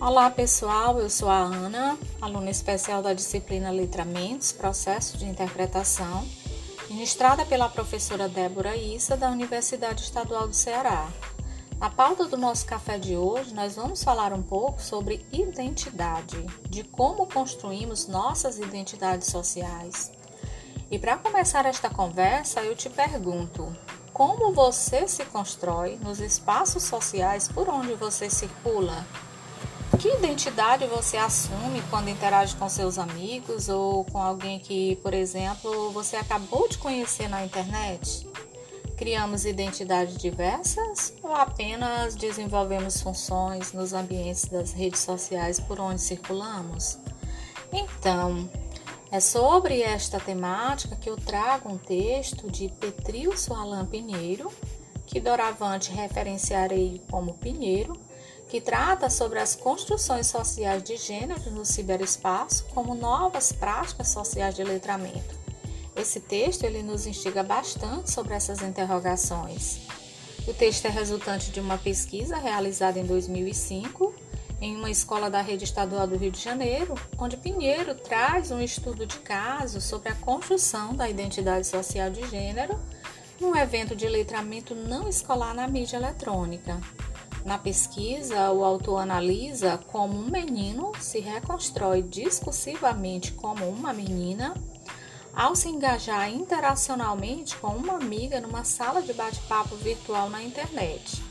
Olá pessoal, eu sou a Ana, aluna especial da disciplina Letramentos, Processo de Interpretação, ministrada pela professora Débora Issa, da Universidade Estadual do Ceará. Na pauta do nosso café de hoje, nós vamos falar um pouco sobre identidade, de como construímos nossas identidades sociais. E para começar esta conversa, eu te pergunto: como você se constrói nos espaços sociais por onde você circula? Que identidade você assume quando interage com seus amigos ou com alguém que, por exemplo, você acabou de conhecer na internet? Criamos identidades diversas ou apenas desenvolvemos funções nos ambientes das redes sociais por onde circulamos? Então, é sobre esta temática que eu trago um texto de Petrilso Alain Pinheiro, que doravante referenciarei como Pinheiro, que trata sobre as construções sociais de gênero no ciberespaço como novas práticas sociais de letramento. Esse texto ele nos instiga bastante sobre essas interrogações. O texto é resultante de uma pesquisa realizada em 2005 em uma escola da rede estadual do Rio de Janeiro, onde Pinheiro traz um estudo de caso sobre a construção da identidade social de gênero num evento de letramento não escolar na mídia eletrônica. Na pesquisa, o autor analisa como um menino se reconstrói discursivamente como uma menina ao se engajar interacionalmente com uma amiga numa sala de bate-papo virtual na internet.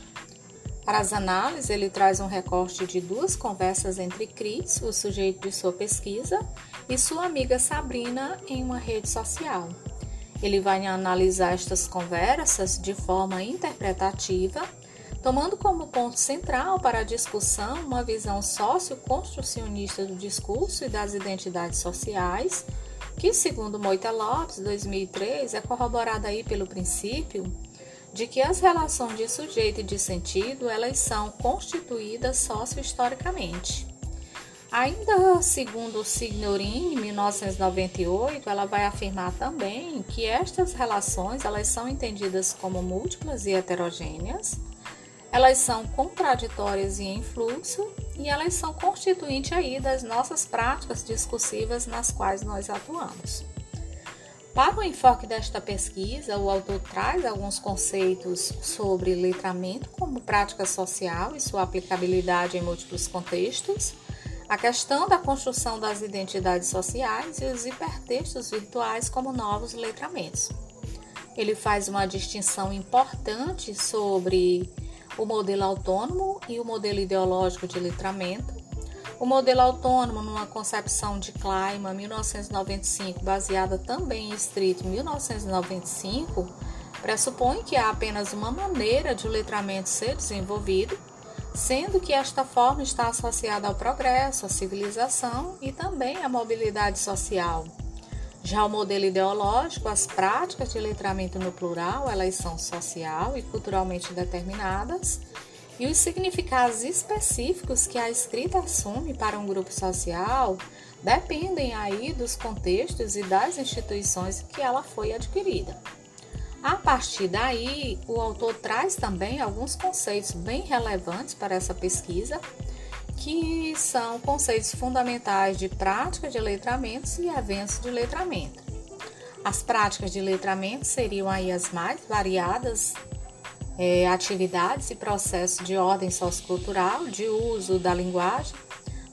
Para as análises, ele traz um recorte de duas conversas entre Cris, o sujeito de sua pesquisa, e sua amiga Sabrina em uma rede social. Ele vai analisar estas conversas de forma interpretativa tomando como ponto central para a discussão uma visão socioconstrucionista do discurso e das identidades sociais, que, segundo Moita Lopes, 2003, é corroborada aí pelo princípio de que as relações de sujeito e de sentido elas são constituídas sociohistoricamente. Ainda segundo Signorini, em 1998, ela vai afirmar também que estas relações elas são entendidas como múltiplas e heterogêneas, elas são contraditórias e em fluxo, e elas são constituintes aí das nossas práticas discursivas nas quais nós atuamos. Para o enfoque desta pesquisa, o autor traz alguns conceitos sobre letramento como prática social e sua aplicabilidade em múltiplos contextos, a questão da construção das identidades sociais e os hipertextos virtuais como novos letramentos. Ele faz uma distinção importante sobre o modelo autônomo e o modelo ideológico de letramento. O modelo autônomo, numa concepção de Kleiman, 1995, baseada também em Street, 1995, pressupõe que há apenas uma maneira de o letramento ser desenvolvido, sendo que esta forma está associada ao progresso, à civilização e também à mobilidade social. Já o modelo ideológico, as práticas de letramento no plural, elas são social e culturalmente determinadas, e os significados específicos que a escrita assume para um grupo social dependem aí dos contextos e das instituições que ela foi adquirida. A partir daí, o autor traz também alguns conceitos bem relevantes para essa pesquisa, que são conceitos fundamentais de prática de letramentos e eventos de letramento. As práticas de letramento seriam aí as mais variadas é, atividades e processos de ordem sociocultural, de uso da linguagem,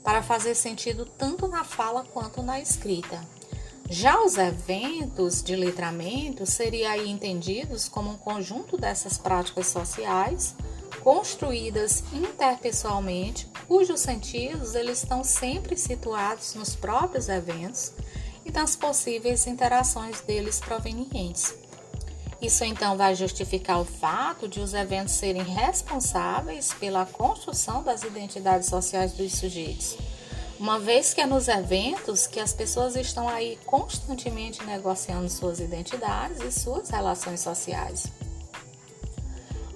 para fazer sentido tanto na fala quanto na escrita. Já os eventos de letramento seriam entendidos como um conjunto dessas práticas sociais construídas interpessoalmente, cujos sentidos eles estão sempre situados nos próprios eventos e nas possíveis interações deles provenientes. Isso então vai justificar o fato de os eventos serem responsáveis pela construção das identidades sociais dos sujeitos, uma vez que é nos eventos que as pessoas estão aí constantemente negociando suas identidades e suas relações sociais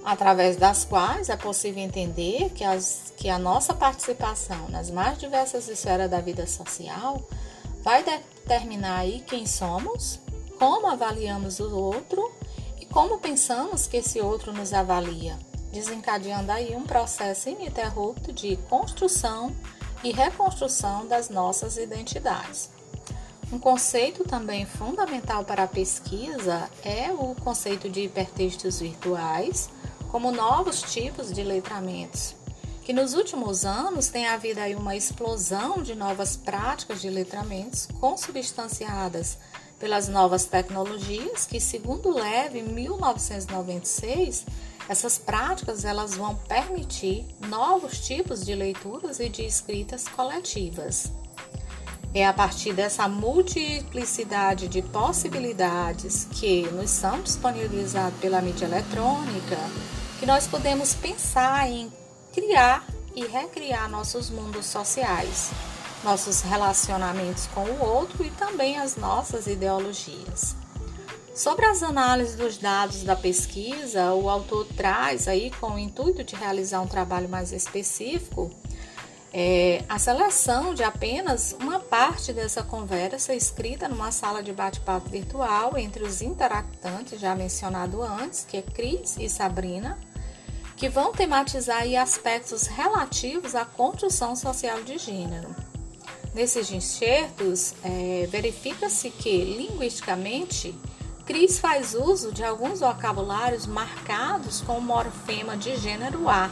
através das quais é possível entender que, as, que a nossa participação nas mais diversas esferas da vida social vai determinar aí quem somos, como avaliamos o outro e como pensamos que esse outro nos avalia. desencadeando aí um processo ininterrupto de construção e reconstrução das nossas identidades. Um conceito também fundamental para a pesquisa é o conceito de hipertextos virtuais, como novos tipos de letramentos, que nos últimos anos tem havido aí uma explosão de novas práticas de letramentos consubstanciadas pelas novas tecnologias, que segundo Leve, em 1996, essas práticas elas vão permitir novos tipos de leituras e de escritas coletivas. É a partir dessa multiplicidade de possibilidades que nos são disponibilizadas pela mídia eletrônica que nós podemos pensar em criar e recriar nossos mundos sociais, nossos relacionamentos com o outro e também as nossas ideologias. Sobre as análises dos dados da pesquisa, o autor traz aí, com o intuito de realizar um trabalho mais específico, é, a seleção de apenas uma parte dessa conversa escrita numa sala de bate-papo virtual entre os interactantes já mencionado antes, que é Cris e Sabrina, que vão tematizar aspectos relativos à construção social de gênero. Nesses enxertos, é, verifica-se que, linguisticamente, Cris faz uso de alguns vocabulários marcados com o morfema de gênero A,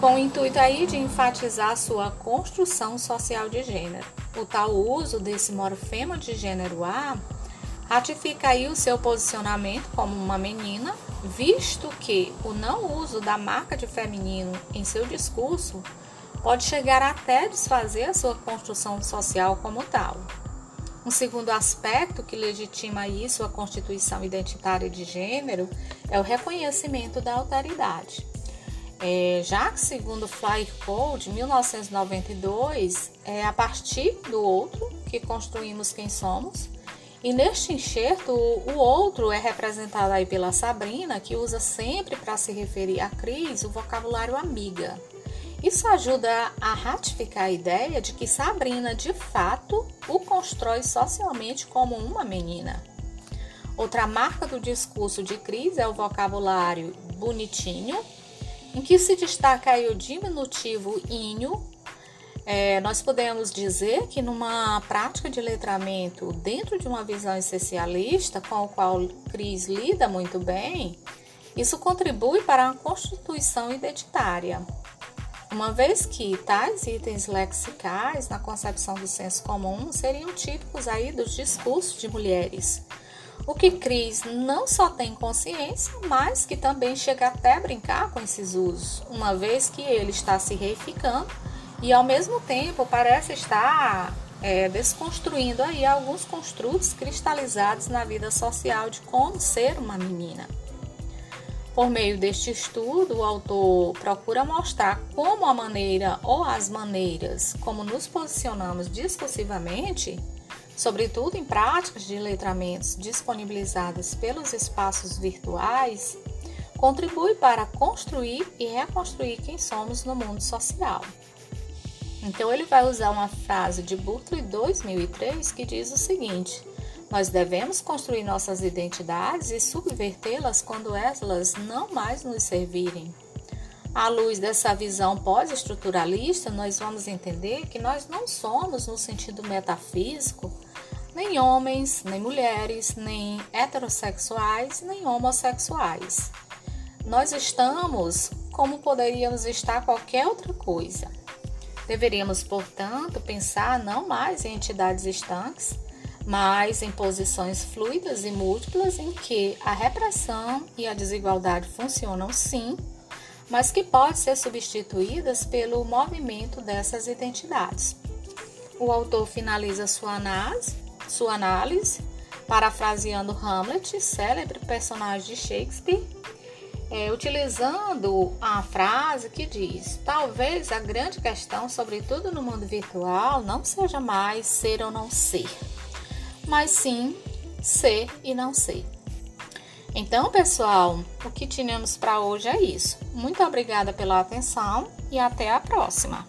com o intuito aí de enfatizar sua construção social de gênero. O tal uso desse morfema de gênero A ratifica aí o seu posicionamento como uma menina visto que o não uso da marca de feminino em seu discurso pode chegar até desfazer a sua construção social como tal. Um segundo aspecto que legitima isso a constituição identitária de gênero é o reconhecimento da alteridade. É, já que, segundo Flyer Code 1992, é a partir do outro que construímos quem somos e neste enxerto, o outro é representado aí pela Sabrina, que usa sempre para se referir a Cris o vocabulário amiga. Isso ajuda a ratificar a ideia de que Sabrina, de fato, o constrói socialmente como uma menina. Outra marca do discurso de Cris é o vocabulário bonitinho, em que se destaca o diminutivo inho, é, nós podemos dizer que numa prática de letramento dentro de uma visão essencialista, com a qual Cris lida muito bem, isso contribui para a constituição identitária. Uma vez que tais itens lexicais na concepção do senso comum seriam típicos aí dos discursos de mulheres, o que Cris não só tem consciência, mas que também chega até a brincar com esses usos, uma vez que ele está se reificando e ao mesmo tempo parece estar é, desconstruindo aí alguns construtos cristalizados na vida social de como ser uma menina. Por meio deste estudo, o autor procura mostrar como a maneira ou as maneiras como nos posicionamos discursivamente, sobretudo em práticas de letramentos disponibilizadas pelos espaços virtuais, contribui para construir e reconstruir quem somos no mundo social. Então ele vai usar uma frase de Butler 2003 que diz o seguinte: Nós devemos construir nossas identidades e subvertê-las quando elas não mais nos servirem. À luz dessa visão pós-estruturalista, nós vamos entender que nós não somos, no sentido metafísico, nem homens, nem mulheres, nem heterossexuais, nem homossexuais. Nós estamos como poderíamos estar qualquer outra coisa. Deveríamos, portanto, pensar não mais em entidades estanques, mas em posições fluidas e múltiplas em que a repressão e a desigualdade funcionam sim, mas que podem ser substituídas pelo movimento dessas identidades. O autor finaliza sua análise, sua análise parafraseando Hamlet, célebre personagem de Shakespeare, é, utilizando a frase que diz: talvez a grande questão, sobretudo no mundo virtual, não seja mais ser ou não ser, mas sim ser e não ser. Então, pessoal, o que tínhamos para hoje é isso. Muito obrigada pela atenção e até a próxima.